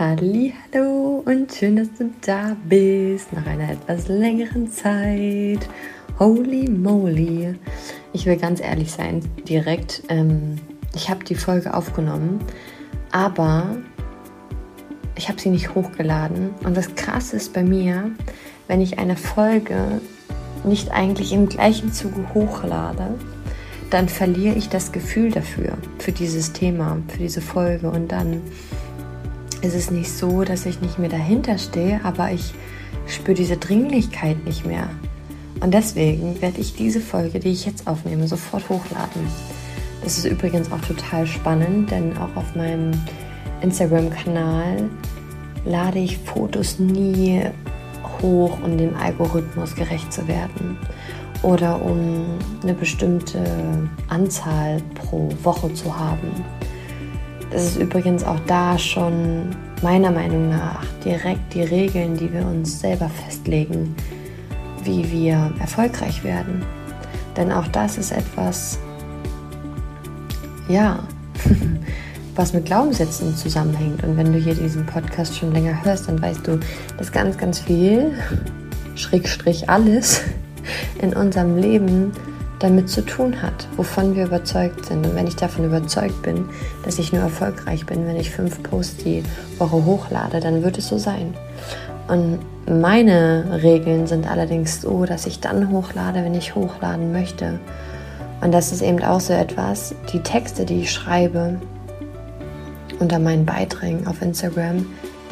Hallo und schön, dass du da bist nach einer etwas längeren Zeit. Holy moly. Ich will ganz ehrlich sein, direkt. Ähm, ich habe die Folge aufgenommen, aber ich habe sie nicht hochgeladen. Und das Krasse ist bei mir, wenn ich eine Folge nicht eigentlich im gleichen Zuge hochlade, dann verliere ich das Gefühl dafür, für dieses Thema, für diese Folge. Und dann ist es nicht so, dass ich nicht mehr dahinter stehe, aber ich spüre diese Dringlichkeit nicht mehr. Und deswegen werde ich diese Folge, die ich jetzt aufnehme, sofort hochladen. Das ist übrigens auch total spannend, denn auch auf meinem Instagram-Kanal lade ich Fotos nie hoch, um dem Algorithmus gerecht zu werden oder um eine bestimmte Anzahl pro Woche zu haben. Das ist übrigens auch da schon meiner Meinung nach direkt die Regeln, die wir uns selber festlegen, wie wir erfolgreich werden. Denn auch das ist etwas, ja, was mit Glaubenssätzen zusammenhängt. Und wenn du hier diesen Podcast schon länger hörst, dann weißt du, dass ganz, ganz viel, Schrägstrich alles, in unserem Leben damit zu tun hat, wovon wir überzeugt sind. Und wenn ich davon überzeugt bin, dass ich nur erfolgreich bin, wenn ich fünf Posts die Woche hochlade, dann wird es so sein. Und meine Regeln sind allerdings so, dass ich dann hochlade, wenn ich hochladen möchte. Und das ist eben auch so etwas, die Texte, die ich schreibe unter meinen Beiträgen auf Instagram,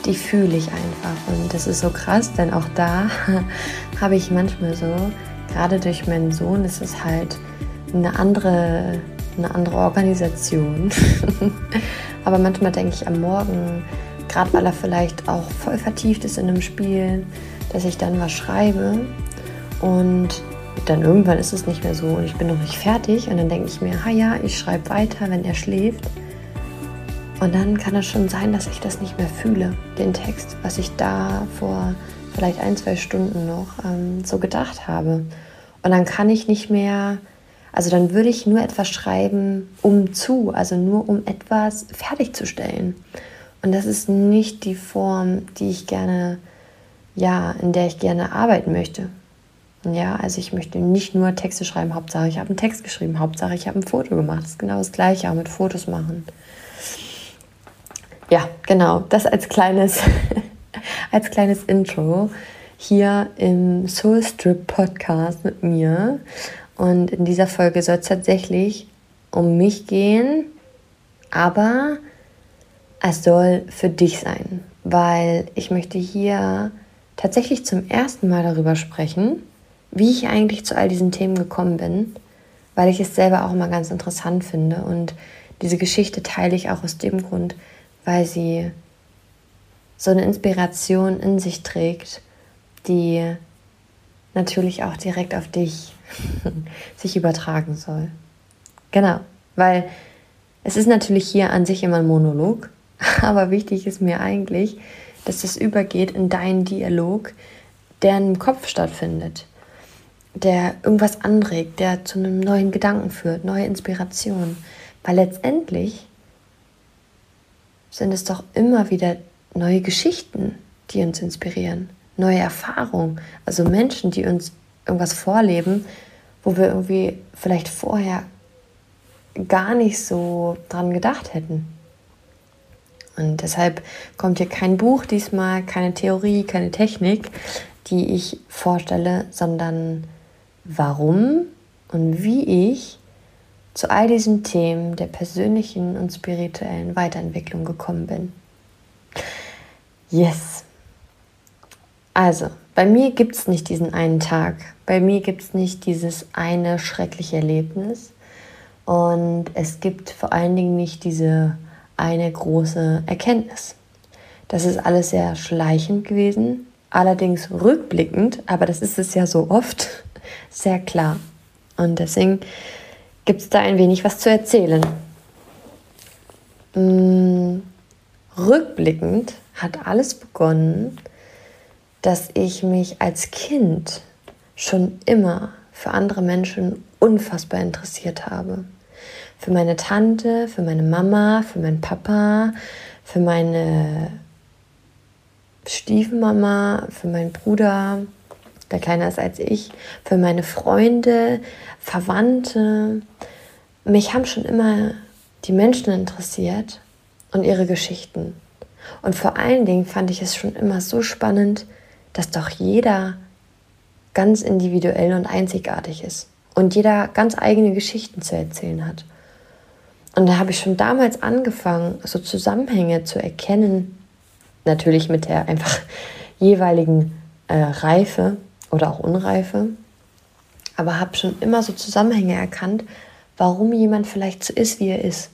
die fühle ich einfach. Und das ist so krass, denn auch da habe ich manchmal so gerade durch meinen Sohn ist es halt eine andere, eine andere Organisation. Aber manchmal denke ich am Morgen, gerade weil er vielleicht auch voll vertieft ist in einem Spiel, dass ich dann was schreibe und dann irgendwann ist es nicht mehr so und ich bin noch nicht fertig und dann denke ich mir, ha ja, ich schreibe weiter, wenn er schläft. Und dann kann es schon sein, dass ich das nicht mehr fühle, den Text, was ich da vor vielleicht ein, zwei Stunden noch ähm, so gedacht habe. Und dann kann ich nicht mehr, also dann würde ich nur etwas schreiben, um zu, also nur um etwas fertigzustellen. Und das ist nicht die Form, die ich gerne, ja, in der ich gerne arbeiten möchte. Ja, also ich möchte nicht nur Texte schreiben, Hauptsache ich habe einen Text geschrieben, Hauptsache ich habe ein Foto gemacht. Das ist genau das Gleiche, auch mit Fotos machen. Ja, genau, das als kleines als kleines Intro hier im Soul Strip Podcast mit mir. Und in dieser Folge soll es tatsächlich um mich gehen, aber es soll für dich sein, weil ich möchte hier tatsächlich zum ersten Mal darüber sprechen, wie ich eigentlich zu all diesen Themen gekommen bin, weil ich es selber auch immer ganz interessant finde. Und diese Geschichte teile ich auch aus dem Grund, weil sie so eine Inspiration in sich trägt, die natürlich auch direkt auf dich sich übertragen soll. Genau, weil es ist natürlich hier an sich immer ein Monolog, aber wichtig ist mir eigentlich, dass das übergeht in deinen Dialog, der im Kopf stattfindet, der irgendwas anregt, der zu einem neuen Gedanken führt, neue Inspiration. Weil letztendlich sind es doch immer wieder neue Geschichten, die uns inspirieren, neue Erfahrungen, also Menschen, die uns irgendwas vorleben, wo wir irgendwie vielleicht vorher gar nicht so dran gedacht hätten. Und deshalb kommt hier kein Buch diesmal, keine Theorie, keine Technik, die ich vorstelle, sondern warum und wie ich zu all diesen Themen der persönlichen und spirituellen Weiterentwicklung gekommen bin. Yes. Also, bei mir gibt es nicht diesen einen Tag. Bei mir gibt es nicht dieses eine schreckliche Erlebnis. Und es gibt vor allen Dingen nicht diese eine große Erkenntnis. Das ist alles sehr schleichend gewesen, allerdings rückblickend, aber das ist es ja so oft, sehr klar. Und deswegen gibt es da ein wenig was zu erzählen. Hm, rückblickend hat alles begonnen, dass ich mich als Kind schon immer für andere Menschen unfassbar interessiert habe. Für meine Tante, für meine Mama, für meinen Papa, für meine Stiefmama, für meinen Bruder, der kleiner ist als ich, für meine Freunde, Verwandte. Mich haben schon immer die Menschen interessiert und ihre Geschichten. Und vor allen Dingen fand ich es schon immer so spannend, dass doch jeder ganz individuell und einzigartig ist und jeder ganz eigene Geschichten zu erzählen hat. Und da habe ich schon damals angefangen, so Zusammenhänge zu erkennen, natürlich mit der einfach jeweiligen äh, Reife oder auch Unreife, aber habe schon immer so Zusammenhänge erkannt, warum jemand vielleicht so ist, wie er ist.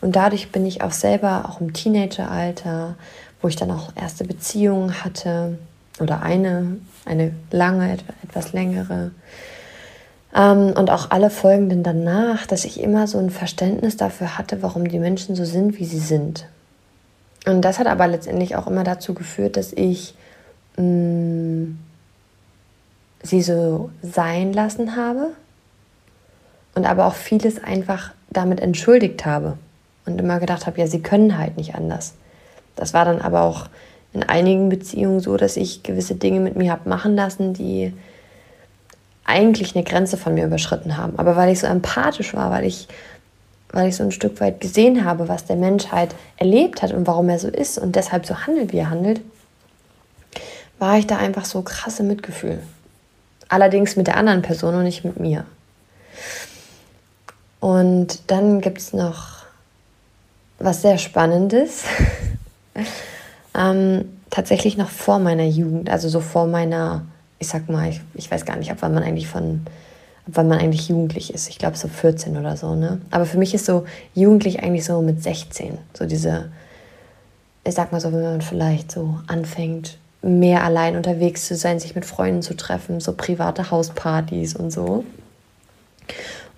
Und dadurch bin ich auch selber, auch im Teenageralter, wo ich dann auch erste Beziehungen hatte oder eine, eine lange, etwas längere, ähm, und auch alle folgenden danach, dass ich immer so ein Verständnis dafür hatte, warum die Menschen so sind, wie sie sind. Und das hat aber letztendlich auch immer dazu geführt, dass ich mh, mm, sie so sein lassen habe und aber auch vieles einfach damit entschuldigt habe und immer gedacht habe, ja, sie können halt nicht anders. Das war dann aber auch in einigen Beziehungen so, dass ich gewisse Dinge mit mir habe machen lassen, die eigentlich eine Grenze von mir überschritten haben. Aber weil ich so empathisch war, weil ich, weil ich so ein Stück weit gesehen habe, was der Mensch halt erlebt hat und warum er so ist und deshalb so handelt, wie er handelt, war ich da einfach so krasse Mitgefühl. Allerdings mit der anderen Person und nicht mit mir. Und dann gibt es noch was sehr Spannendes. ähm, tatsächlich noch vor meiner Jugend, also so vor meiner ich sag mal, ich, ich weiß gar nicht, ab wann man eigentlich von, ab wann man eigentlich jugendlich ist. Ich glaube so 14 oder so, ne? Aber für mich ist so jugendlich eigentlich so mit 16. So diese, ich sag mal so, wenn man vielleicht so anfängt, mehr allein unterwegs zu sein, sich mit Freunden zu treffen, so private Hauspartys und so.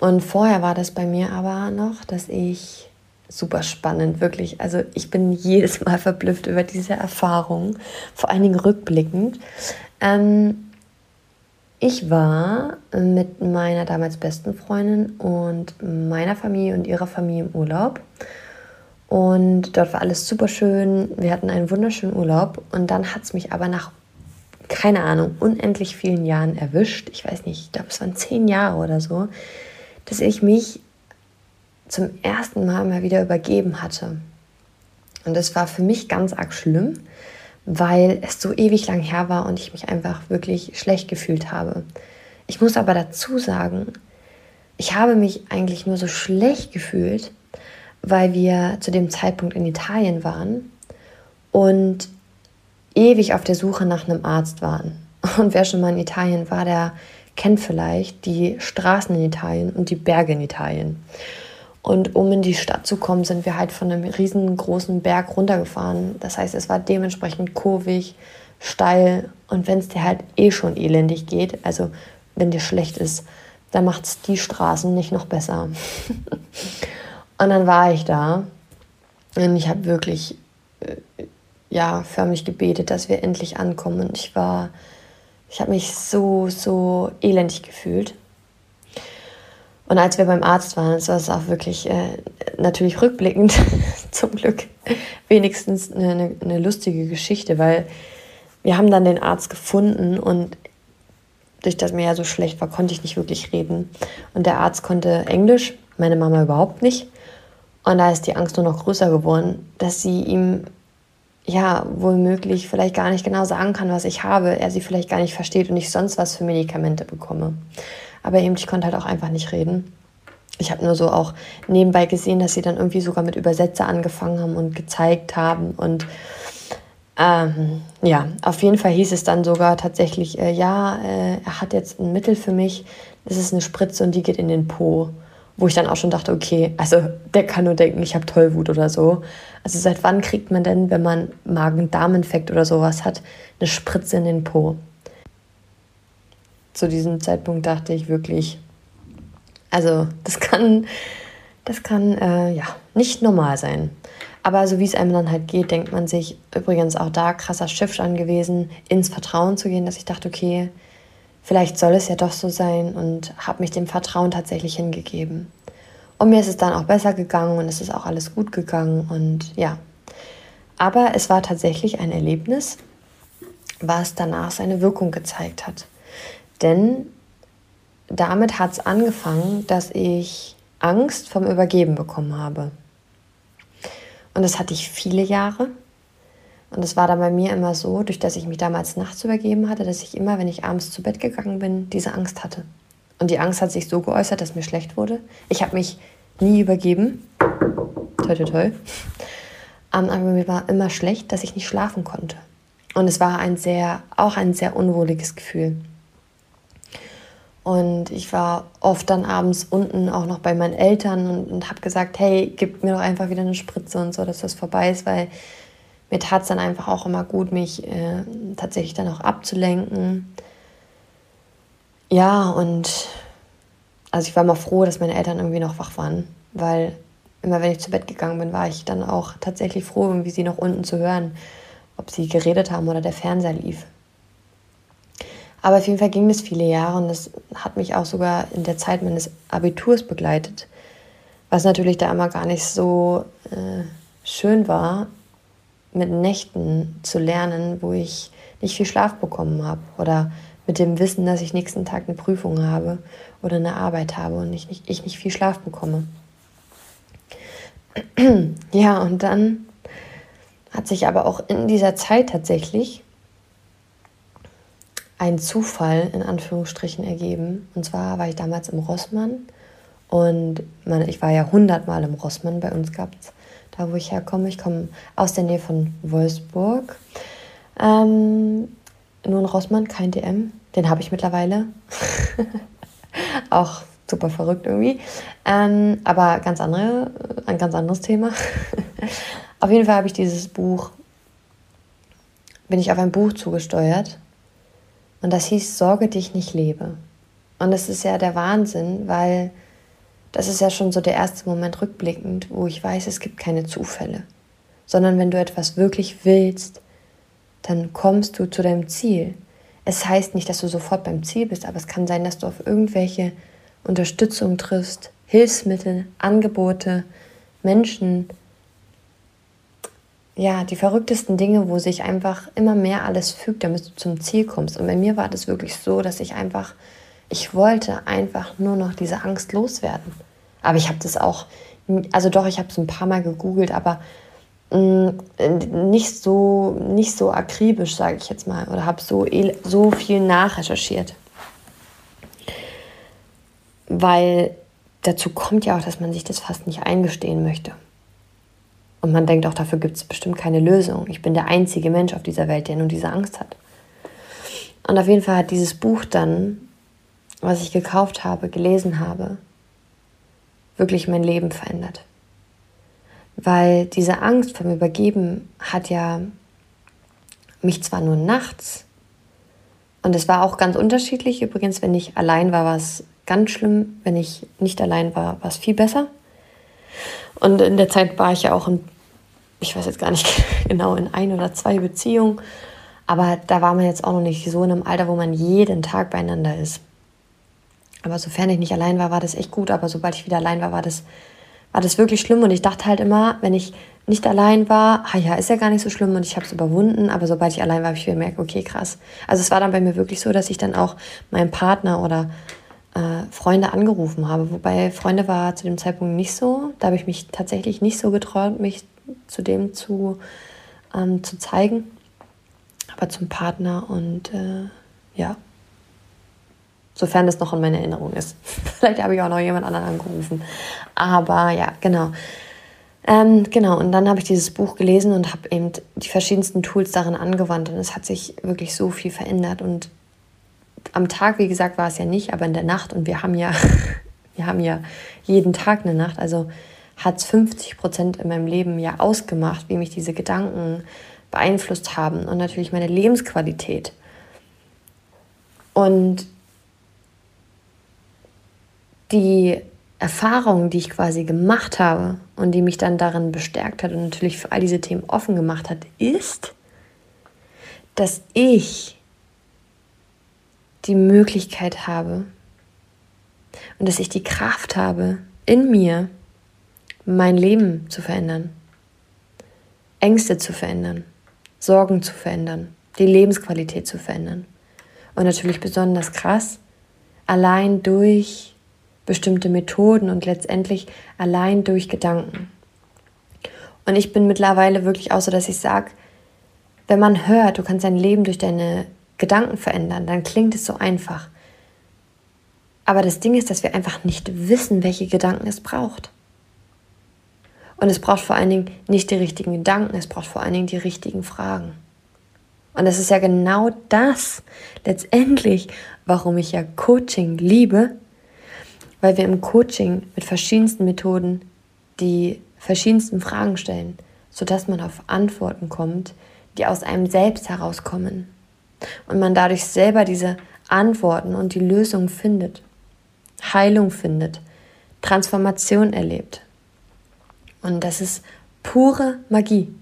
Und vorher war das bei mir aber noch, dass ich super spannend, wirklich. Also ich bin jedes Mal verblüfft über diese Erfahrung, vor allen Dingen rückblickend. Ähm, ich war mit meiner damals besten Freundin und meiner Familie und ihrer Familie im Urlaub. Und dort war alles super schön. Wir hatten einen wunderschönen Urlaub. Und dann hat es mich aber nach, keine Ahnung, unendlich vielen Jahren erwischt. Ich weiß nicht, ich glaube, es waren zehn Jahre oder so, dass ich mich zum ersten Mal mal wieder übergeben hatte. Und das war für mich ganz arg schlimm, weil es so ewig lang her war und ich mich einfach wirklich schlecht gefühlt habe. Ich muss aber dazu sagen, ich habe mich eigentlich nur so schlecht gefühlt, weil wir zu dem Zeitpunkt in Italien waren und ewig auf der Suche nach einem Arzt waren. Und wer schon mal in Italien war, der kennt vielleicht die Straßen in Italien und die Berge in Italien. Und um in die Stadt zu kommen, sind wir halt von einem riesengroßen Berg runtergefahren. Das heißt, es war dementsprechend kurvig, steil. Und wenn es dir halt eh schon elendig geht, also wenn dir schlecht ist, dann macht es die Straßen nicht noch besser. und dann war ich da und ich habe wirklich, äh, ja, förmlich gebetet, dass wir endlich ankommen. Und ich war, ich habe mich so, so elendig gefühlt. Und als wir beim Arzt waren, das war es auch wirklich äh, natürlich rückblickend zum Glück wenigstens eine, eine, lustige Geschichte, weil wir haben dann den Arzt gefunden und durch das mir ja so schlecht war, konnte ich nicht wirklich reden. Und der Arzt konnte Englisch, meine Mama überhaupt nicht. Und da ist die Angst nur noch größer geworden, dass sie ihm ja wohl vielleicht gar nicht genau sagen kann, was ich habe, er sie vielleicht gar nicht versteht und ich sonst was für Medikamente bekomme. Aber eben, ich konnte halt auch einfach nicht reden. Ich habe nur so auch nebenbei gesehen, dass sie dann irgendwie sogar mit Übersetzer angefangen haben und gezeigt haben. Und ähm, ja, auf jeden Fall hieß es dann sogar tatsächlich, äh, ja, äh, er hat jetzt ein Mittel für mich. Das ist eine Spritze und die geht in den Po. Wo ich dann auch schon dachte, okay, also der kann nur denken, ich habe Tollwut oder so. Also seit wann kriegt man denn, wenn man Magen-Darm-Infekt oder sowas hat, eine Spritze in den Po? Zu diesem Zeitpunkt dachte ich wirklich, also das kann, das kann äh, ja nicht normal sein. Aber so wie es einem dann halt geht, denkt man sich übrigens auch da krasser Shift gewesen, ins Vertrauen zu gehen, dass ich dachte, okay, vielleicht soll es ja doch so sein und habe mich dem Vertrauen tatsächlich hingegeben. Und mir ist es dann auch besser gegangen und es ist auch alles gut gegangen und ja. Aber es war tatsächlich ein Erlebnis, was danach seine Wirkung gezeigt hat. Denn damit hat es angefangen, dass ich Angst vom Übergeben bekommen habe. Und das hatte ich viele Jahre. Und es war dann bei mir immer so, durch dass ich mich damals nachts übergeben hatte, dass ich immer, wenn ich abends zu Bett gegangen bin, diese Angst hatte. Und die Angst hat sich so geäußert, dass mir schlecht wurde. Ich habe mich nie übergeben. Toi, toi, toi. Aber mir war immer schlecht, dass ich nicht schlafen konnte. Und es war ein sehr, auch ein sehr unwohliges Gefühl. Und ich war oft dann abends unten auch noch bei meinen Eltern und, und habe gesagt, hey, gib mir doch einfach wieder eine Spritze und so, dass das vorbei ist, weil mir tat es dann einfach auch immer gut, mich äh, tatsächlich dann auch abzulenken. Ja, und also ich war mal froh, dass meine Eltern irgendwie noch wach waren, weil immer wenn ich zu Bett gegangen bin, war ich dann auch tatsächlich froh, irgendwie sie noch unten zu hören, ob sie geredet haben oder der Fernseher lief. Aber auf jeden Fall ging es viele Jahre und das hat mich auch sogar in der Zeit meines Abiturs begleitet. Was natürlich da immer gar nicht so äh, schön war, mit Nächten zu lernen, wo ich nicht viel Schlaf bekommen habe. Oder mit dem Wissen, dass ich nächsten Tag eine Prüfung habe oder eine Arbeit habe und ich nicht, ich nicht viel Schlaf bekomme. ja, und dann hat sich aber auch in dieser Zeit tatsächlich ein Zufall in Anführungsstrichen ergeben. Und zwar war ich damals im Rossmann und meine, ich war ja hundertmal im Rossmann. Bei uns gab es da, wo ich herkomme. Ich komme aus der Nähe von Wolfsburg. Ähm, nur ein Rossmann, kein DM. Den habe ich mittlerweile. Auch super verrückt irgendwie. Ähm, aber ganz andere, ein ganz anderes Thema. auf jeden Fall habe ich dieses Buch, bin ich auf ein Buch zugesteuert und das hieß Sorge dich nicht lebe. Und das ist ja der Wahnsinn, weil das ist ja schon so der erste Moment rückblickend, wo ich weiß, es gibt keine Zufälle. Sondern wenn du etwas wirklich willst, dann kommst du zu deinem Ziel. Es heißt nicht, dass du sofort beim Ziel bist, aber es kann sein, dass du auf irgendwelche Unterstützung triffst, Hilfsmittel, Angebote, Menschen, ja, die verrücktesten Dinge, wo sich einfach immer mehr alles fügt, damit du zum Ziel kommst. Und bei mir war das wirklich so, dass ich einfach, ich wollte einfach nur noch diese Angst loswerden. Aber ich habe das auch, also doch, ich habe es ein paar Mal gegoogelt, aber mm, nicht so, nicht so akribisch, sage ich jetzt mal, oder habe so, so viel nachrecherchiert. Weil dazu kommt ja auch, dass man sich das fast nicht eingestehen möchte. Und man denkt auch, dafür gibt es bestimmt keine Lösung. Ich bin der einzige Mensch auf dieser Welt, der nur diese Angst hat. Und auf jeden Fall hat dieses Buch dann, was ich gekauft habe, gelesen habe, wirklich mein Leben verändert. Weil diese Angst vom Übergeben hat ja mich zwar nur nachts, und es war auch ganz unterschiedlich. Übrigens, wenn ich allein war, war es ganz schlimm. Wenn ich nicht allein war, war es viel besser. Und in der Zeit war ich ja auch in ich weiß jetzt gar nicht genau, in ein oder zwei Beziehungen. Aber da war man jetzt auch noch nicht so in einem Alter, wo man jeden Tag beieinander ist. Aber sofern ich nicht allein war, war das echt gut. Aber sobald ich wieder allein war, war das, war das wirklich schlimm. Und ich dachte halt immer, wenn ich nicht allein war, ah ja, ist ja gar nicht so schlimm und ich habe es überwunden. Aber sobald ich allein war, habe ich gemerkt, okay, krass. Also es war dann bei mir wirklich so, dass ich dann auch meinen Partner oder äh, Freunde angerufen habe. Wobei Freunde war zu dem Zeitpunkt nicht so. Da habe ich mich tatsächlich nicht so getraut, mich zu dem zu, ähm, zu zeigen, aber zum Partner und äh, ja, sofern das noch in meiner Erinnerung ist. Vielleicht habe ich auch noch jemand anderen angerufen, aber ja, genau. Ähm, genau, und dann habe ich dieses Buch gelesen und habe eben die verschiedensten Tools darin angewandt. Und es hat sich wirklich so viel verändert. Und am Tag, wie gesagt, war es ja nicht, aber in der Nacht. Und wir haben ja, wir haben ja jeden Tag eine Nacht, also hat es 50 Prozent in meinem Leben ja ausgemacht, wie mich diese Gedanken beeinflusst haben und natürlich meine Lebensqualität. Und die Erfahrung, die ich quasi gemacht habe und die mich dann darin bestärkt hat und natürlich für all diese Themen offen gemacht hat, ist, dass ich die Möglichkeit habe und dass ich die Kraft habe in mir, mein Leben zu verändern. Ängste zu verändern, Sorgen zu verändern, die Lebensqualität zu verändern. Und natürlich besonders krass, allein durch bestimmte Methoden und letztendlich allein durch Gedanken. Und ich bin mittlerweile wirklich auch so, dass ich sage, wenn man hört, du kannst dein Leben durch deine Gedanken verändern, dann klingt es so einfach. Aber das Ding ist, dass wir einfach nicht wissen, welche Gedanken es braucht. Und es braucht vor allen Dingen nicht die richtigen Gedanken, es braucht vor allen Dingen die richtigen Fragen. Und das ist ja genau das letztendlich, warum ich ja Coaching liebe, weil wir im Coaching mit verschiedensten Methoden die verschiedensten Fragen stellen, sodass man auf Antworten kommt, die aus einem selbst herauskommen. Und man dadurch selber diese Antworten und die Lösung findet, Heilung findet, Transformation erlebt. Und das ist pure Magie.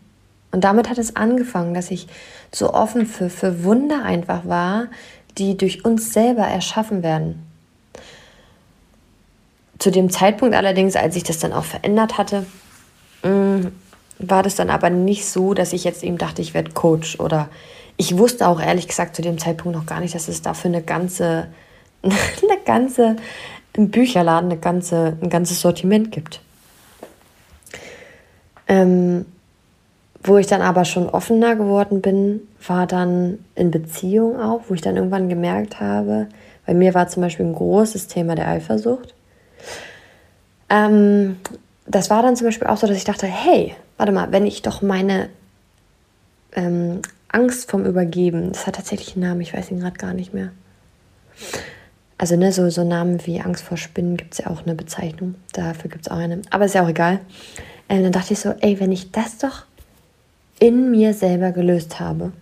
Und damit hat es angefangen, dass ich so offen für, für Wunder einfach war, die durch uns selber erschaffen werden. Zu dem Zeitpunkt allerdings, als ich das dann auch verändert hatte, mm, war das dann aber nicht so, dass ich jetzt eben dachte, ich werde Coach oder ich wusste auch ehrlich gesagt zu dem Zeitpunkt noch gar nicht, dass es dafür eine ganze, eine ganze im Bücherladen eine ganze, ein ganzes Sortiment gibt. Ähm, wo ich dann aber schon offener geworden bin, war dann in Beziehung auch, wo ich dann irgendwann gemerkt habe, bei mir war zum Beispiel ein großes Thema der Eifersucht. Ähm, das war dann zum Beispiel auch so, dass ich dachte, hey, warte mal, wenn ich doch meine ähm, Angst vom Übergeben, das hat tatsächlich einen Namen, ich weiß ihn gerade gar nicht mehr. Also ne, so, so Namen wie Angst vor Spinnen gibt es ja auch eine Bezeichnung. Dafür gibt es auch eine. Aber ist ja auch egal. Ähm, dann dachte ich so, ey, wenn ich das doch in mir selber gelöst habe,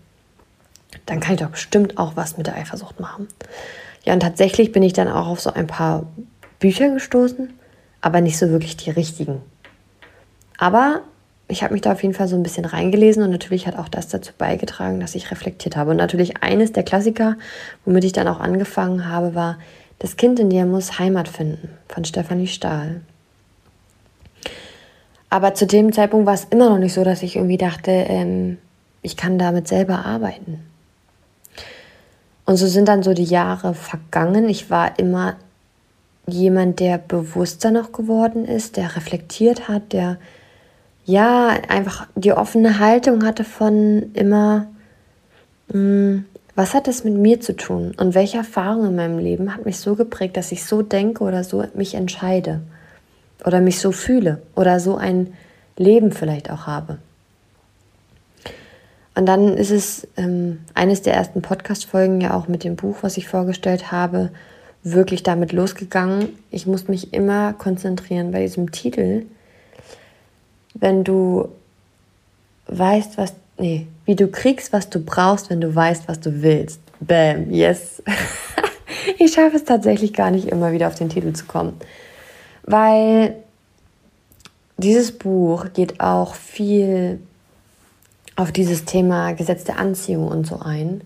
dann kann ich doch bestimmt auch was mit der Eifersucht machen. Ja, und tatsächlich bin ich dann auch auf so ein paar Bücher gestoßen, aber nicht so wirklich die richtigen. Aber ich habe mich da auf jeden Fall so ein bisschen reingelesen und natürlich hat auch das dazu beigetragen, dass ich reflektiert habe. Und natürlich eines der Klassiker, womit ich dann auch angefangen habe, war Das Kind in dir muss Heimat finden von Stefanie Stahl. Aber zu dem Zeitpunkt war es immer noch nicht so, dass ich irgendwie dachte, ähm, ich kann damit selber arbeiten. Und so sind dann so die Jahre vergangen. Ich war immer jemand, der bewusster noch geworden ist, der reflektiert hat, der ja einfach die offene Haltung hatte von immer, mh, hm, was hat das mit mir zu tun und welche Erfahrung in meinem Leben hat mich so geprägt, dass ich so denke oder so mich entscheide oder mich so fühle oder so ein Leben vielleicht auch habe. Und dann ist es ähm, eines der ersten Podcast-Folgen ja auch mit dem Buch, was ich vorgestellt habe, wirklich damit losgegangen. Ich muss mich immer konzentrieren bei diesem Titel. Wenn du weißt, was, nee, wie du kriegst, was du brauchst, wenn du weißt, was du willst. Bam, yes. ich schaffe es tatsächlich gar nicht immer wieder auf den Titel zu kommen. Weil dieses Buch geht auch viel auf dieses Thema Gesetz der Anziehung und so ein.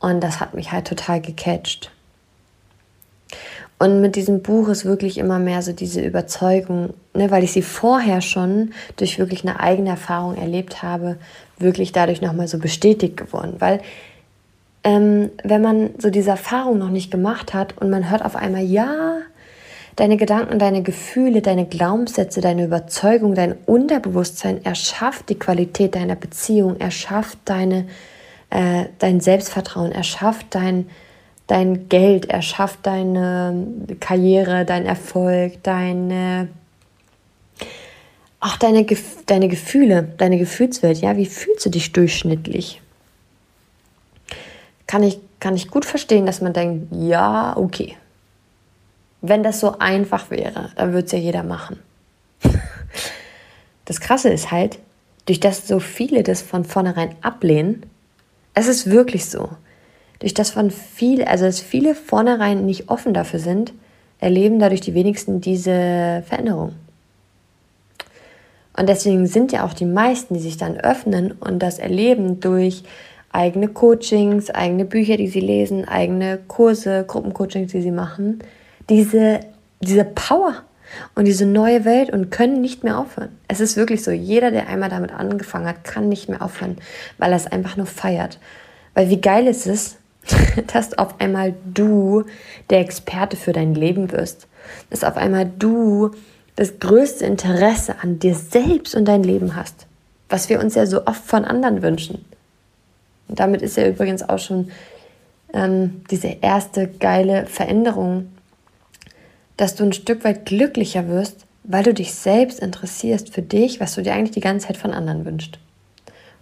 Und das hat mich halt total gecatcht. Und mit diesem Buch ist wirklich immer mehr so diese Überzeugung, ne, weil ich sie vorher schon durch wirklich eine eigene Erfahrung erlebt habe, wirklich dadurch nochmal so bestätigt geworden. Weil ähm, wenn man so diese Erfahrung noch nicht gemacht hat und man hört auf einmal, ja, Deine Gedanken, deine Gefühle, deine Glaubenssätze, deine Überzeugung, dein Unterbewusstsein erschafft die Qualität deiner Beziehung, erschafft deine, äh, dein Selbstvertrauen, erschafft dein, dein Geld, erschafft deine Karriere, dein Erfolg, deine, auch deine, deine Gefühle, deine Gefühlswelt. Ja, wie fühlst du dich durchschnittlich? Kann ich, kann ich gut verstehen, dass man denkt, ja, okay, wenn das so einfach wäre, dann würde es ja jeder machen. Das Krasse ist halt, durch das so viele das von vornherein ablehnen, es ist wirklich so. Durch das von viel, also dass viele vornherein nicht offen dafür sind, erleben dadurch die wenigsten diese Veränderung. Und deswegen sind ja auch die meisten, die sich dann öffnen und das erleben durch eigene Coachings, eigene Bücher, die sie lesen, eigene Kurse, Gruppencoachings, die sie machen, diese, diese Power, und diese neue Welt und können nicht mehr aufhören. Es ist wirklich so, jeder, der einmal damit angefangen hat, kann nicht mehr aufhören, weil er es einfach nur feiert. Weil wie geil ist es, dass auf einmal du der Experte für dein Leben wirst. Dass auf einmal du das größte Interesse an dir selbst und dein Leben hast. Was wir uns ja so oft von anderen wünschen. Und damit ist ja übrigens auch schon ähm, diese erste geile Veränderung, dass du ein Stück weit glücklicher wirst, weil du dich selbst interessierst für dich, was du dir eigentlich die ganze Zeit von anderen wünschst.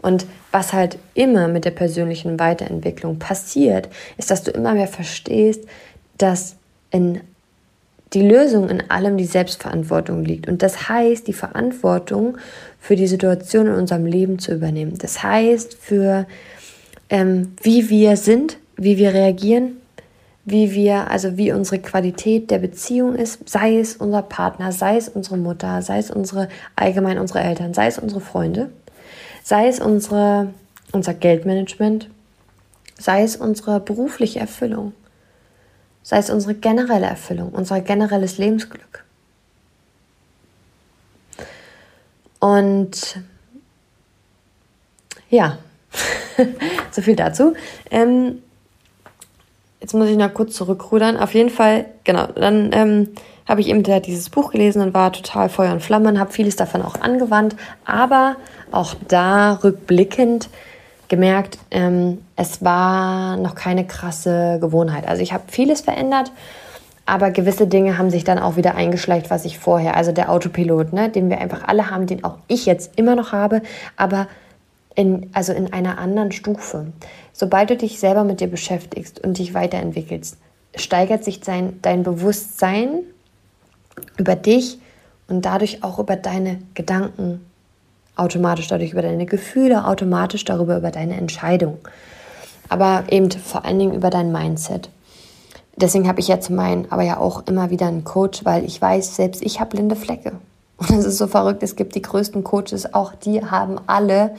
Und was halt immer mit der persönlichen Weiterentwicklung passiert, ist, dass du immer mehr verstehst, dass in die Lösung in allem die Selbstverantwortung liegt. Und das heißt, die Verantwortung für die Situation in unserem Leben zu übernehmen. Das heißt, für ähm, wie wir sind, wie wir reagieren, wie wir, also wie unsere Qualität der Beziehung ist, sei es unser Partner, sei es unsere Mutter, sei es unsere allgemein unsere Eltern, sei es unsere Freunde sei es unsere, unser Geldmanagement, sei es unsere berufliche Erfüllung, sei es unsere generelle Erfüllung, unser generelles Lebensglück. Und ja, so viel dazu. Ähm, jetzt muss ich noch kurz zurückrudern. Auf jeden Fall, genau, dann ähm, habe ich eben dieses Buch gelesen und war total Feuer und Flamme habe vieles davon auch angewandt, aber auch da rückblickend gemerkt, ähm, es war noch keine krasse Gewohnheit. Also ich habe vieles verändert, aber gewisse Dinge haben sich dann auch wieder eingeschleicht, was ich vorher, also der Autopilot, ne, den wir einfach alle haben, den auch ich jetzt immer noch habe, aber in, also in einer anderen Stufe. Sobald du dich selber mit dir beschäftigst und dich weiterentwickelst, steigert sich dein, dein Bewusstsein über dich und dadurch auch über deine Gedanken, automatisch dadurch über deine Gefühle, automatisch darüber über deine Entscheidung. Aber eben vor allen Dingen über dein Mindset. Deswegen habe ich jetzt meinen, aber ja auch immer wieder einen Coach, weil ich weiß, selbst ich habe blinde Flecke. Und es ist so verrückt, es gibt die größten Coaches, auch die haben alle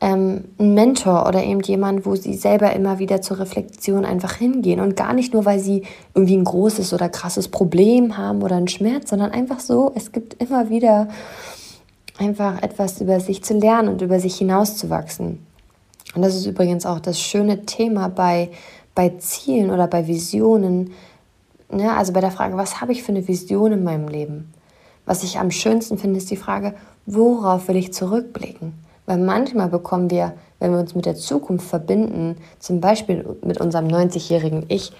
ähm, einen Mentor oder eben jemand, wo sie selber immer wieder zur Reflexion einfach hingehen. Und gar nicht nur, weil sie irgendwie ein großes oder krasses Problem haben oder einen Schmerz, sondern einfach so, es gibt immer wieder einfach etwas über sich zu lernen und über sich hinauszuwachsen. Und das ist übrigens auch das schöne Thema bei, bei Zielen oder bei Visionen. Ne? Also bei der Frage, was habe ich für eine Vision in meinem Leben? Was ich am schönsten finde, ist die Frage, worauf will ich zurückblicken? Weil manchmal bekommen wir, wenn wir uns mit der Zukunft verbinden, zum Beispiel mit unserem 90-jährigen Ich,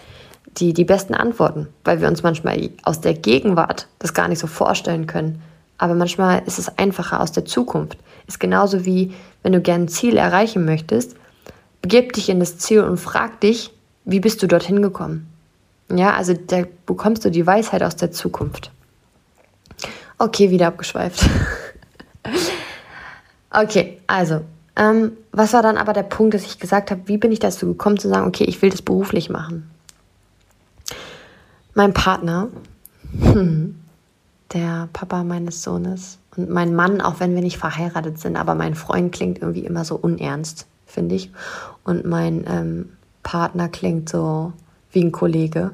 die, die besten Antworten, weil wir uns manchmal aus der Gegenwart das gar nicht so vorstellen können. Aber manchmal ist es einfacher aus der Zukunft. Ist genauso wie, wenn du gerne ein Ziel erreichen möchtest, begib dich in das Ziel und frag dich, wie bist du dorthin gekommen? Ja, also da bekommst du die Weisheit aus der Zukunft. Okay, wieder abgeschweift. okay, also, ähm, was war dann aber der Punkt, dass ich gesagt habe, wie bin ich dazu gekommen zu sagen, okay, ich will das beruflich machen? Mein Partner, der Papa meines Sohnes und mein Mann, auch wenn wir nicht verheiratet sind, aber mein Freund klingt irgendwie immer so unernst, finde ich. Und mein ähm, Partner klingt so wie ein Kollege.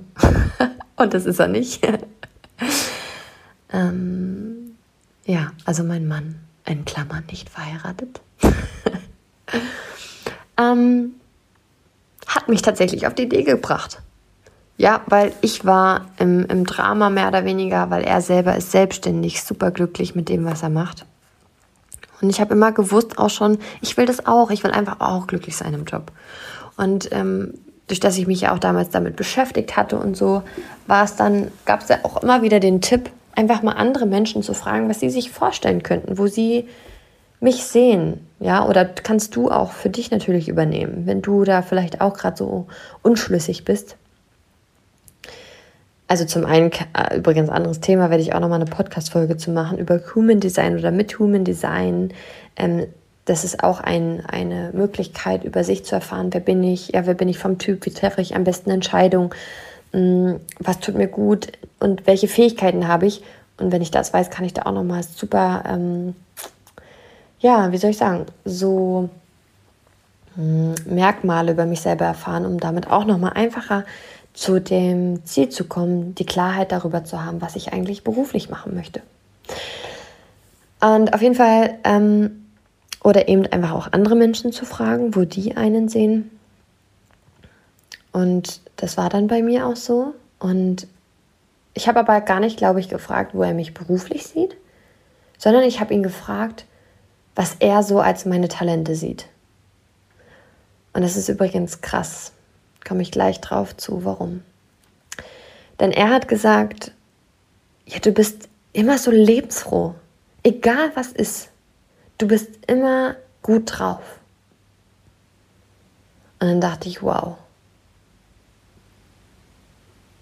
und das ist er nicht. ähm, ja, also mein Mann, in Klammern nicht verheiratet, ähm, hat mich tatsächlich auf die Idee gebracht. Ja, weil ich war im, im Drama mehr oder weniger, weil er selber ist selbstständig, super glücklich mit dem, was er macht. Und ich habe immer gewusst, auch schon, ich will das auch, ich will einfach auch glücklich sein im Job. Und ähm, durch dass ich mich ja auch damals damit beschäftigt hatte und so, war es dann, gab es ja auch immer wieder den Tipp, einfach mal andere Menschen zu fragen, was sie sich vorstellen könnten, wo sie mich sehen, ja, oder kannst du auch für dich natürlich übernehmen, wenn du da vielleicht auch gerade so unschlüssig bist. Also zum einen, äh, übrigens anderes Thema, werde ich auch nochmal eine Podcast-Folge zu machen über Human Design oder mit Human Design. Ähm, das ist auch ein, eine Möglichkeit, über sich zu erfahren, wer bin ich, ja, wer bin ich vom Typ, wie treffe ich am besten Entscheidungen, was tut mir gut und welche Fähigkeiten habe ich. Und wenn ich das weiß, kann ich da auch nochmal super, ähm, ja, wie soll ich sagen, so hm, Merkmale über mich selber erfahren, um damit auch nochmal einfacher zu dem Ziel zu kommen, die Klarheit darüber zu haben, was ich eigentlich beruflich machen möchte. Und auf jeden Fall, ähm, oder eben einfach auch andere Menschen zu fragen, wo die einen sehen. Und das war dann bei mir auch so. Und ich habe aber gar nicht, glaube ich, gefragt, wo er mich beruflich sieht, sondern ich habe ihn gefragt, was er so als meine Talente sieht. Und das ist übrigens krass. Komme ich gleich drauf zu, warum. Denn er hat gesagt, ja, du bist immer so lebensfroh. Egal was ist. Du bist immer gut drauf. Und dann dachte ich, wow.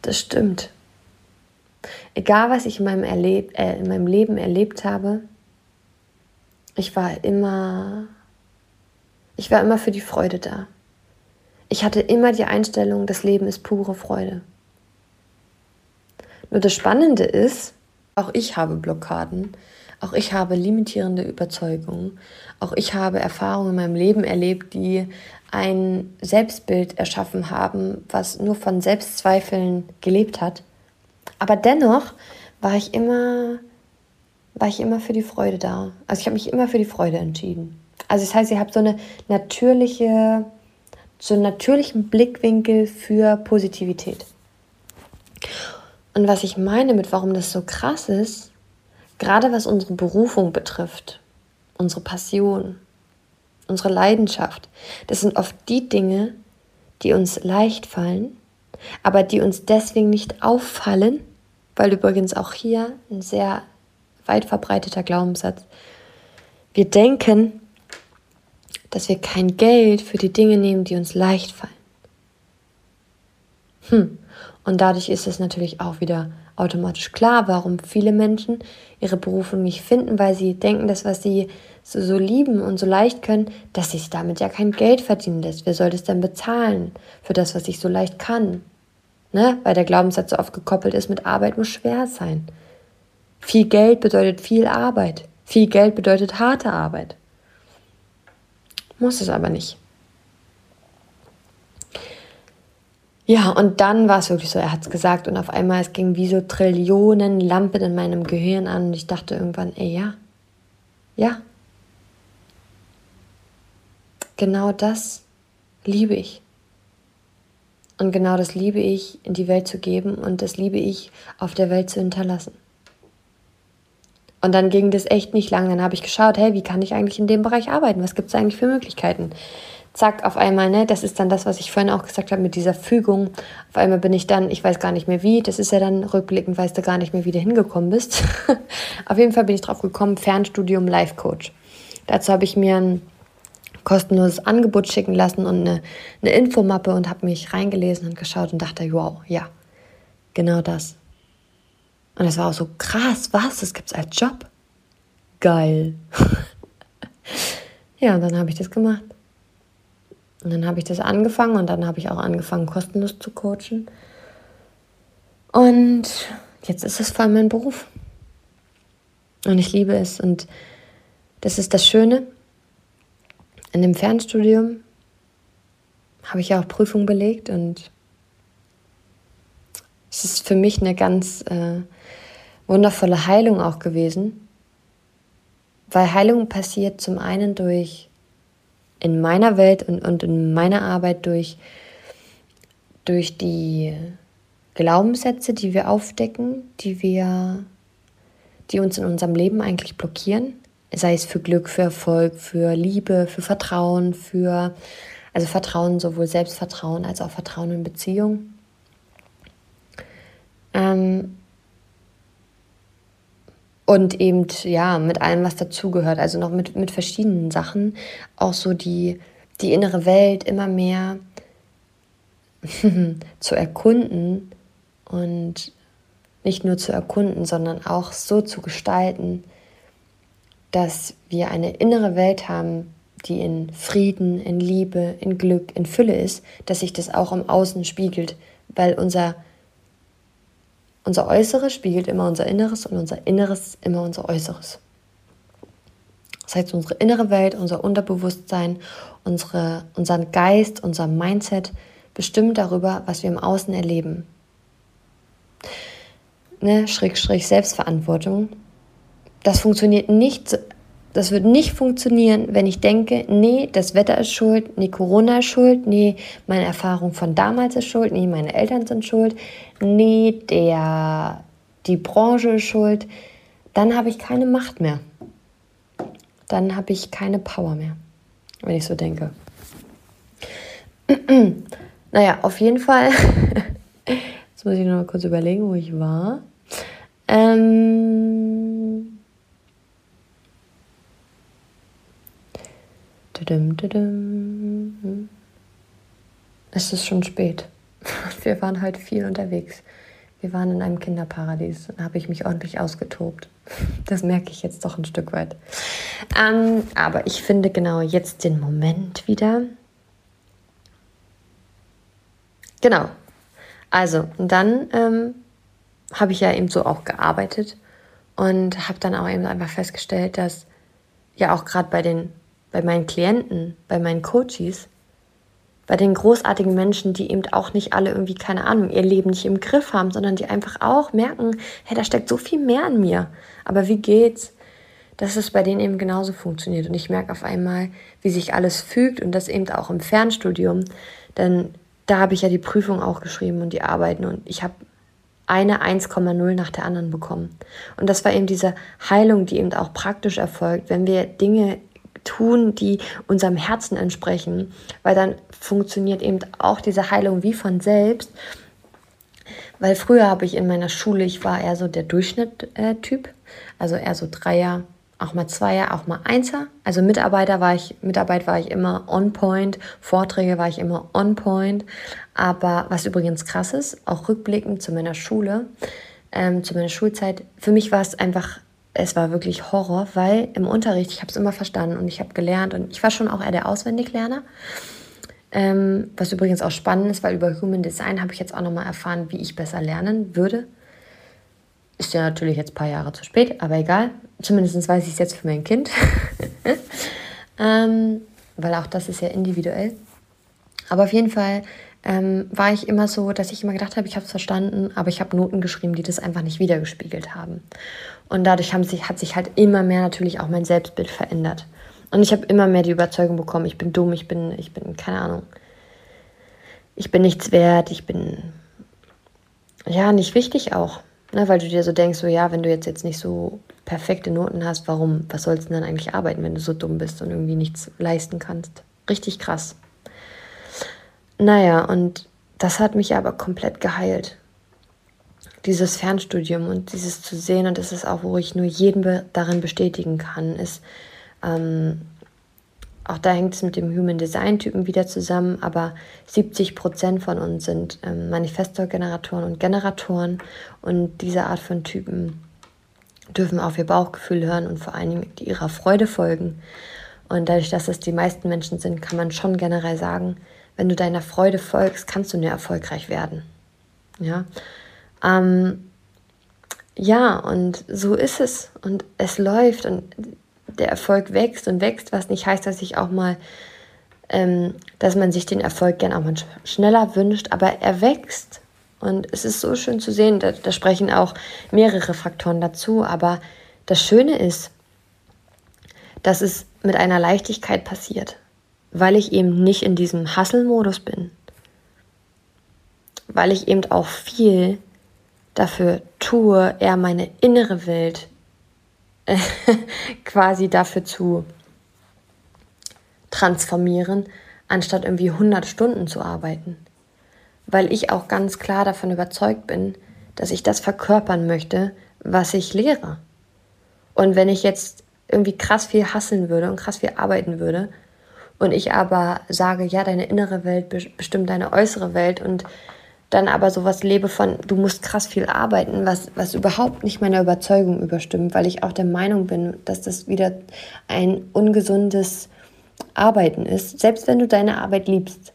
Das stimmt. Egal was ich in meinem, Erleb äh, in meinem Leben erlebt habe, ich war immer, ich war immer für die Freude da. Ich hatte immer die Einstellung, das Leben ist pure Freude. Nur das Spannende ist, auch ich habe Blockaden, auch ich habe limitierende Überzeugungen, auch ich habe Erfahrungen in meinem Leben erlebt, die ein Selbstbild erschaffen haben, was nur von Selbstzweifeln gelebt hat. Aber dennoch war ich immer, war ich immer für die Freude da. Also ich habe mich immer für die Freude entschieden. Also das heißt, ich habe so eine natürliche so einen natürlichen Blickwinkel für Positivität. Und was ich meine mit, warum das so krass ist, gerade was unsere Berufung betrifft, unsere Passion, unsere Leidenschaft, das sind oft die Dinge, die uns leicht fallen, aber die uns deswegen nicht auffallen, weil übrigens auch hier ein sehr weit verbreiteter Glaubenssatz. Wir denken, dass wir kein Geld für die Dinge nehmen, die uns leicht fallen. Hm. Und dadurch ist es natürlich auch wieder automatisch klar, warum viele Menschen ihre Berufung nicht finden, weil sie denken, dass was sie so, so lieben und so leicht können, dass sich damit ja kein Geld verdienen lässt. Wer soll das denn bezahlen für das, was ich so leicht kann? Ne? Weil der Glaubenssatz so oft gekoppelt ist mit Arbeit muss schwer sein. Viel Geld bedeutet viel Arbeit. Viel Geld bedeutet harte Arbeit. Muss es aber nicht. Ja, und dann war es wirklich so, er hat es gesagt und auf einmal, es ging wie so Trillionen Lampen in meinem Gehirn an und ich dachte irgendwann, ey, ja, ja, genau das liebe ich. Und genau das liebe ich, in die Welt zu geben und das liebe ich, auf der Welt zu hinterlassen. Und dann ging das echt nicht lang. Dann habe ich geschaut, hey, wie kann ich eigentlich in dem Bereich arbeiten? Was gibt es eigentlich für Möglichkeiten? Zack, auf einmal, ne, das ist dann das, was ich vorhin auch gesagt habe mit dieser Fügung. Auf einmal bin ich dann, ich weiß gar nicht mehr wie, das ist ja dann rückblickend, weißt du gar nicht mehr, wie du hingekommen bist. auf jeden Fall bin ich drauf gekommen, Fernstudium Life Coach. Dazu habe ich mir ein kostenloses Angebot schicken lassen und eine, eine Infomappe und habe mich reingelesen und geschaut und dachte, wow, ja, genau das. Und das war auch so krass, was? Das gibt es als Job? Geil. ja, und dann habe ich das gemacht. Und dann habe ich das angefangen und dann habe ich auch angefangen, kostenlos zu coachen. Und jetzt ist es vor allem mein Beruf. Und ich liebe es. Und das ist das Schöne. In dem Fernstudium habe ich ja auch Prüfungen belegt und es ist für mich eine ganz äh, wundervolle Heilung auch gewesen, weil Heilung passiert zum einen durch in meiner Welt und, und in meiner Arbeit durch, durch die Glaubenssätze, die wir aufdecken, die wir, die uns in unserem Leben eigentlich blockieren, sei es für Glück, für Erfolg, für Liebe, für Vertrauen, für also Vertrauen, sowohl Selbstvertrauen als auch Vertrauen in Beziehung. Ähm, und eben, ja, mit allem, was dazugehört, also noch mit, mit verschiedenen Sachen, auch so die, die innere Welt immer mehr zu erkunden und nicht nur zu erkunden, sondern auch so zu gestalten, dass wir eine innere Welt haben, die in Frieden, in Liebe, in Glück, in Fülle ist, dass sich das auch im Außen spiegelt, weil unser unser Äußeres spiegelt immer unser Inneres und unser Inneres immer unser Äußeres. Das heißt, unsere innere Welt, unser Unterbewusstsein, unsere, unser Geist, unser Mindset bestimmt darüber, was wir im Außen erleben. Ne, Schräg, Schräg, Selbstverantwortung. Das funktioniert nicht, das wird nicht funktionieren, wenn ich denke, nee, das Wetter ist schuld, nee, Corona ist schuld, nee, meine Erfahrung von damals ist schuld, nee, meine Eltern sind schuld, nee, der, die Branche ist schuld. Dann habe ich keine Macht mehr. Dann habe ich keine Power mehr, wenn ich so denke. naja, auf jeden Fall. Jetzt muss ich noch mal kurz überlegen, wo ich war. Ähm. Es ist schon spät. Wir waren halt viel unterwegs. Wir waren in einem Kinderparadies und da habe ich mich ordentlich ausgetobt. Das merke ich jetzt doch ein Stück weit. Ähm, aber ich finde genau jetzt den Moment wieder, Genau. Also, und dann ähm, habe ich ja eben so auch gearbeitet und habe dann auch eben einfach festgestellt, dass ja auch gerade bei den, bei meinen Klienten, bei meinen Coaches, bei den großartigen Menschen, die eben auch nicht alle irgendwie, keine Ahnung, ihr Leben nicht im Griff haben, sondern die einfach auch merken, hey, da steckt so viel mehr an mir. Aber wie geht's? Dass es bei denen eben genauso funktioniert. Und ich merke auf einmal, wie sich alles fügt und das eben auch im Fernstudium. Denn da habe ich ja die Prüfung auch geschrieben und die Arbeiten und ich habe eine 1,0 nach der anderen bekommen. Und das war eben diese Heilung, die eben auch praktisch erfolgt, wenn wir Dinge tun, die unserem Herzen entsprechen, weil dann funktioniert eben auch diese Heilung wie von selbst. Weil früher habe ich in meiner Schule, ich war eher so der Durchschnitt-Typ, also eher so Dreier, auch mal Zweier, auch mal Einser. Also Mitarbeiter war ich, Mitarbeit war ich immer on point, Vorträge war ich immer on point. Aber was übrigens krass ist, auch rückblickend zu meiner Schule, ähm, zu meiner Schulzeit, für mich war es einfach, es war wirklich Horror, weil im Unterricht, ich habe es immer verstanden und ich habe gelernt und ich war schon auch eher der Auswendiglerner. Ähm, was übrigens auch spannend ist, weil über Human Design habe ich jetzt auch nochmal erfahren, wie ich besser lernen würde. Ist ja natürlich jetzt ein paar Jahre zu spät, aber egal. Zumindest weiß ich es jetzt für mein Kind. ähm, weil auch das ist ja individuell. Aber auf jeden Fall ähm, war ich immer so, dass ich immer gedacht habe, ich habe es verstanden, aber ich habe Noten geschrieben, die das einfach nicht wiedergespiegelt haben. Und dadurch haben sich, hat sich halt immer mehr natürlich auch mein Selbstbild verändert. Und ich habe immer mehr die Überzeugung bekommen, ich bin dumm, ich bin, ich bin, keine Ahnung, ich bin nichts wert, ich bin ja nicht wichtig auch. Ne, weil du dir so denkst, so ja, wenn du jetzt, jetzt nicht so perfekte Noten hast, warum, was sollst du denn dann eigentlich arbeiten, wenn du so dumm bist und irgendwie nichts leisten kannst? Richtig krass. Naja, und das hat mich aber komplett geheilt. Dieses Fernstudium und dieses zu sehen, und das ist auch, wo ich nur jeden be darin bestätigen kann, ist, ähm, auch da hängt es mit dem Human Design Typen wieder zusammen, aber 70 Prozent von uns sind ähm, Manifestor-Generatoren und Generatoren und diese Art von Typen dürfen auf ihr Bauchgefühl hören und vor allen Dingen ihrer Freude folgen. Und dadurch, dass es die meisten Menschen sind, kann man schon generell sagen, wenn du deiner Freude folgst, kannst du nur erfolgreich werden. Ja, ähm, ja und so ist es und es läuft und der Erfolg wächst und wächst, was nicht heißt, dass ich auch mal, ähm, dass man sich den Erfolg gern auch mal schneller wünscht, aber er wächst. Und es ist so schön zu sehen, da, da sprechen auch mehrere Faktoren dazu, aber das Schöne ist, dass es mit einer Leichtigkeit passiert, weil ich eben nicht in diesem Hustle-Modus bin, weil ich eben auch viel dafür tue, eher meine innere Welt quasi dafür zu transformieren, anstatt irgendwie 100 Stunden zu arbeiten. Weil ich auch ganz klar davon überzeugt bin, dass ich das verkörpern möchte, was ich lehre. Und wenn ich jetzt irgendwie krass viel hasseln würde und krass viel arbeiten würde und ich aber sage, ja, deine innere Welt bestimmt deine äußere Welt und dann aber sowas lebe von, du musst krass viel arbeiten, was, was überhaupt nicht meiner Überzeugung überstimmt, weil ich auch der Meinung bin, dass das wieder ein ungesundes Arbeiten ist, selbst wenn du deine Arbeit liebst.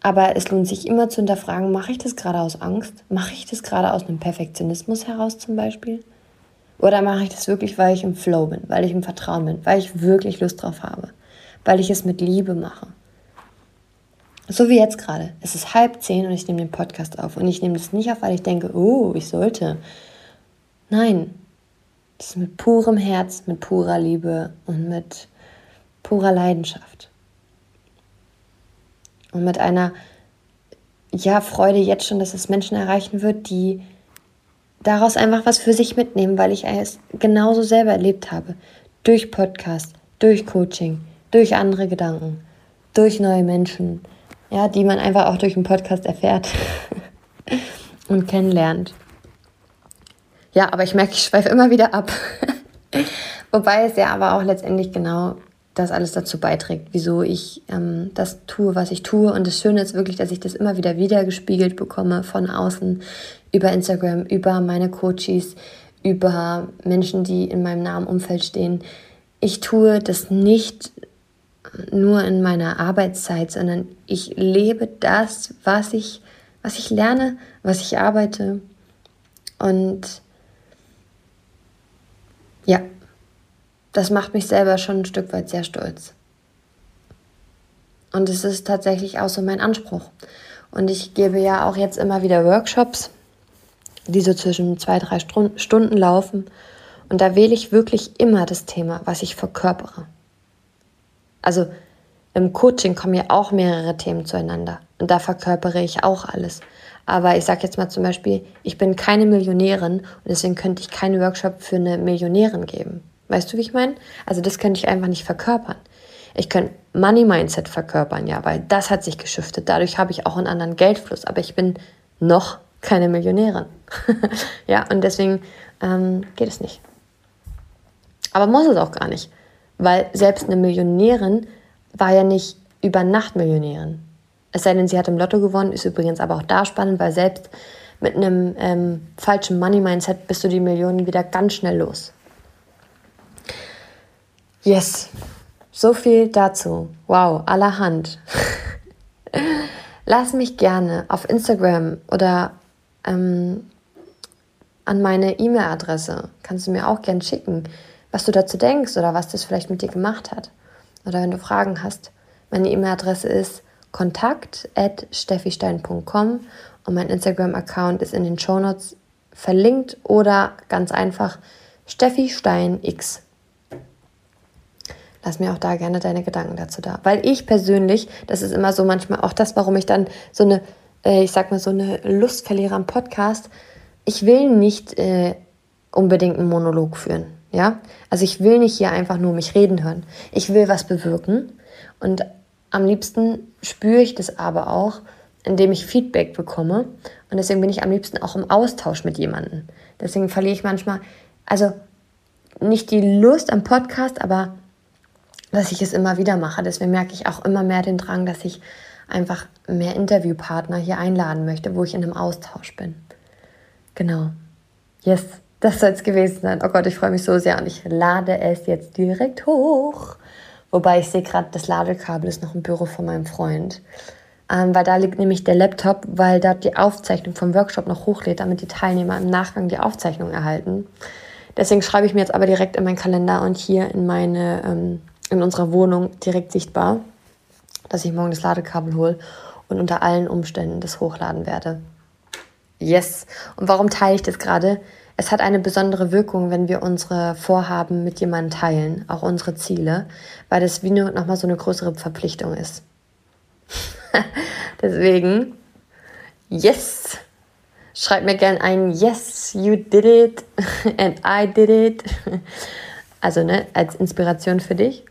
Aber es lohnt sich immer zu hinterfragen, mache ich das gerade aus Angst? Mache ich das gerade aus einem Perfektionismus heraus zum Beispiel? Oder mache ich das wirklich, weil ich im Flow bin, weil ich im Vertrauen bin, weil ich wirklich Lust drauf habe, weil ich es mit Liebe mache? So wie jetzt gerade. Es ist halb zehn und ich nehme den Podcast auf. Und ich nehme das nicht auf, weil ich denke, oh, ich sollte. Nein, das ist mit purem Herz, mit purer Liebe und mit purer Leidenschaft. Und mit einer ja, Freude jetzt schon, dass es Menschen erreichen wird, die daraus einfach was für sich mitnehmen, weil ich es genauso selber erlebt habe. Durch Podcast, durch Coaching, durch andere Gedanken, durch neue Menschen, ja, die man einfach auch durch einen Podcast erfährt und kennenlernt. Ja, aber ich merke, ich schweife immer wieder ab. Wobei es ja aber auch letztendlich genau das alles dazu beiträgt, wieso ich ähm, das tue, was ich tue. Und das Schöne ist wirklich, dass ich das immer wieder wiedergespiegelt bekomme von außen, über Instagram, über meine Coaches, über Menschen, die in meinem nahen Umfeld stehen. Ich tue das nicht nur in meiner Arbeitszeit, sondern ich lebe das, was ich, was ich lerne, was ich arbeite. Und ja, das macht mich selber schon ein Stück weit sehr stolz. Und es ist tatsächlich auch so mein Anspruch. Und ich gebe ja auch jetzt immer wieder Workshops, die so zwischen zwei, drei Stunden laufen. Und da wähle ich wirklich immer das Thema, was ich verkörpere. Also im Coaching kommen ja auch mehrere Themen zueinander. Und da verkörpere ich auch alles. Aber ich sage jetzt mal zum Beispiel, ich bin keine Millionärin und deswegen könnte ich keinen Workshop für eine Millionärin geben. Weißt du, wie ich meine? Also das könnte ich einfach nicht verkörpern. Ich könnte Money Mindset verkörpern, ja, weil das hat sich geschiftet. Dadurch habe ich auch einen anderen Geldfluss. Aber ich bin noch keine Millionärin. ja, und deswegen ähm, geht es nicht. Aber muss es auch gar nicht. Weil selbst eine Millionärin war ja nicht über Nacht Millionärin. Es sei denn, sie hat im Lotto gewonnen, ist übrigens aber auch da spannend, weil selbst mit einem ähm, falschen Money-Mindset bist du die Millionen wieder ganz schnell los. Yes, so viel dazu. Wow, allerhand. Lass mich gerne auf Instagram oder ähm, an meine E-Mail-Adresse, kannst du mir auch gerne schicken, was du dazu denkst oder was das vielleicht mit dir gemacht hat. Oder wenn du Fragen hast. Meine E-Mail-Adresse ist kontakt.steffistein.com und mein Instagram-Account ist in den Shownotes verlinkt oder ganz einfach Steffi Stein X. Lass mir auch da gerne deine Gedanken dazu da. Weil ich persönlich, das ist immer so manchmal auch das, warum ich dann so eine, äh, ich sag mal, so eine Lust verliere am Podcast. Ich will nicht äh, unbedingt einen Monolog führen. Ja, also ich will nicht hier einfach nur mich reden hören. Ich will was bewirken und am liebsten spüre ich das aber auch, indem ich Feedback bekomme und deswegen bin ich am liebsten auch im Austausch mit jemandem. Deswegen verliere ich manchmal, also nicht die Lust am Podcast, aber dass ich es immer wieder mache. Deswegen merke ich auch immer mehr den Drang, dass ich einfach mehr Interviewpartner hier einladen möchte, wo ich in einem Austausch bin. Genau. Yes. Das soll es gewesen sein. Oh Gott, ich freue mich so sehr und ich lade es jetzt direkt hoch. Wobei ich sehe gerade, das Ladekabel ist noch im Büro von meinem Freund. Ähm, weil da liegt nämlich der Laptop, weil dort die Aufzeichnung vom Workshop noch hochlädt, damit die Teilnehmer im Nachgang die Aufzeichnung erhalten. Deswegen schreibe ich mir jetzt aber direkt in meinen Kalender und hier in meine, ähm, in unserer Wohnung direkt sichtbar, dass ich morgen das Ladekabel hole und unter allen Umständen das hochladen werde. Yes. Und warum teile ich das gerade? Es hat eine besondere Wirkung, wenn wir unsere Vorhaben mit jemandem teilen, auch unsere Ziele, weil das wie nur nochmal so eine größere Verpflichtung ist. Deswegen, yes! Schreib mir gern ein Yes, you did it and I did it. Also ne, als Inspiration für dich,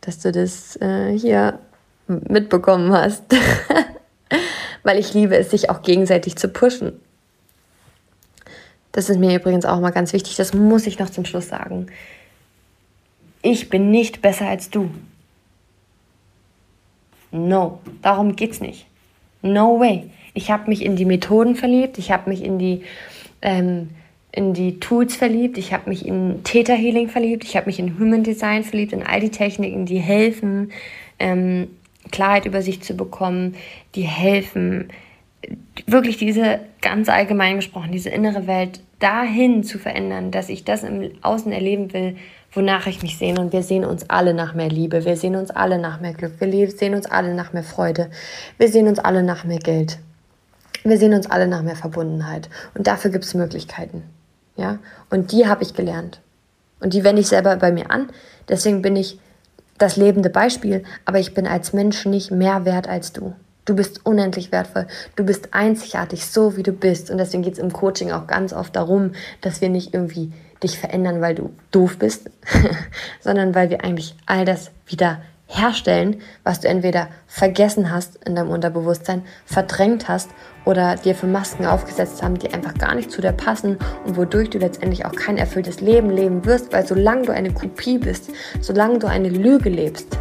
dass du das äh, hier mitbekommen hast. Weil ich liebe es, sich auch gegenseitig zu pushen. Das ist mir übrigens auch mal ganz wichtig, das muss ich noch zum Schluss sagen. Ich bin nicht besser als du. No, darum geht's nicht. No way. Ich habe mich in die Methoden verliebt, ich habe mich in die, ähm, in die Tools verliebt, ich habe mich in Theta Healing verliebt, ich habe mich in Human Design verliebt, in all die Techniken, die helfen, ähm, Klarheit über sich zu bekommen, die helfen, wirklich diese ganz allgemein gesprochen, diese innere Welt dahin zu verändern, dass ich das im Außen erleben will, wonach ich mich sehne. Und wir sehen uns alle nach mehr Liebe. Wir sehen uns alle nach mehr Glück. Wir sehen uns alle nach mehr Freude. Wir sehen uns alle nach mehr Geld. Wir sehen uns alle nach mehr Verbundenheit. Und dafür gibt es Möglichkeiten. Ja? Und die habe ich gelernt. Und die wende ich selber bei mir an. Deswegen bin ich das lebende Beispiel. Aber ich bin als Mensch nicht mehr wert als du. Du bist unendlich wertvoll. Du bist einzigartig, so wie du bist. Und deswegen geht es im Coaching auch ganz oft darum, dass wir nicht irgendwie dich verändern, weil du doof bist, sondern weil wir eigentlich all das wieder herstellen, was du entweder vergessen hast in deinem Unterbewusstsein, verdrängt hast oder dir für Masken aufgesetzt haben, die einfach gar nicht zu dir passen und wodurch du letztendlich auch kein erfülltes Leben leben wirst, weil solange du eine Kopie bist, solange du eine Lüge lebst,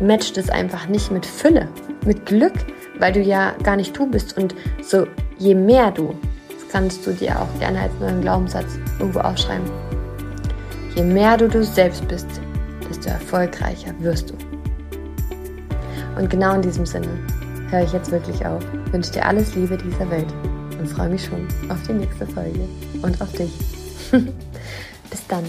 matcht es einfach nicht mit Fülle, mit Glück, weil du ja gar nicht du bist und so je mehr du, das kannst du dir auch gerne als neuen Glaubenssatz irgendwo aufschreiben, je mehr du du selbst bist, desto erfolgreicher wirst du. Und genau in diesem Sinne höre ich jetzt wirklich auf, wünsche dir alles Liebe dieser Welt und freue mich schon auf die nächste Folge und auf dich. Bis dann.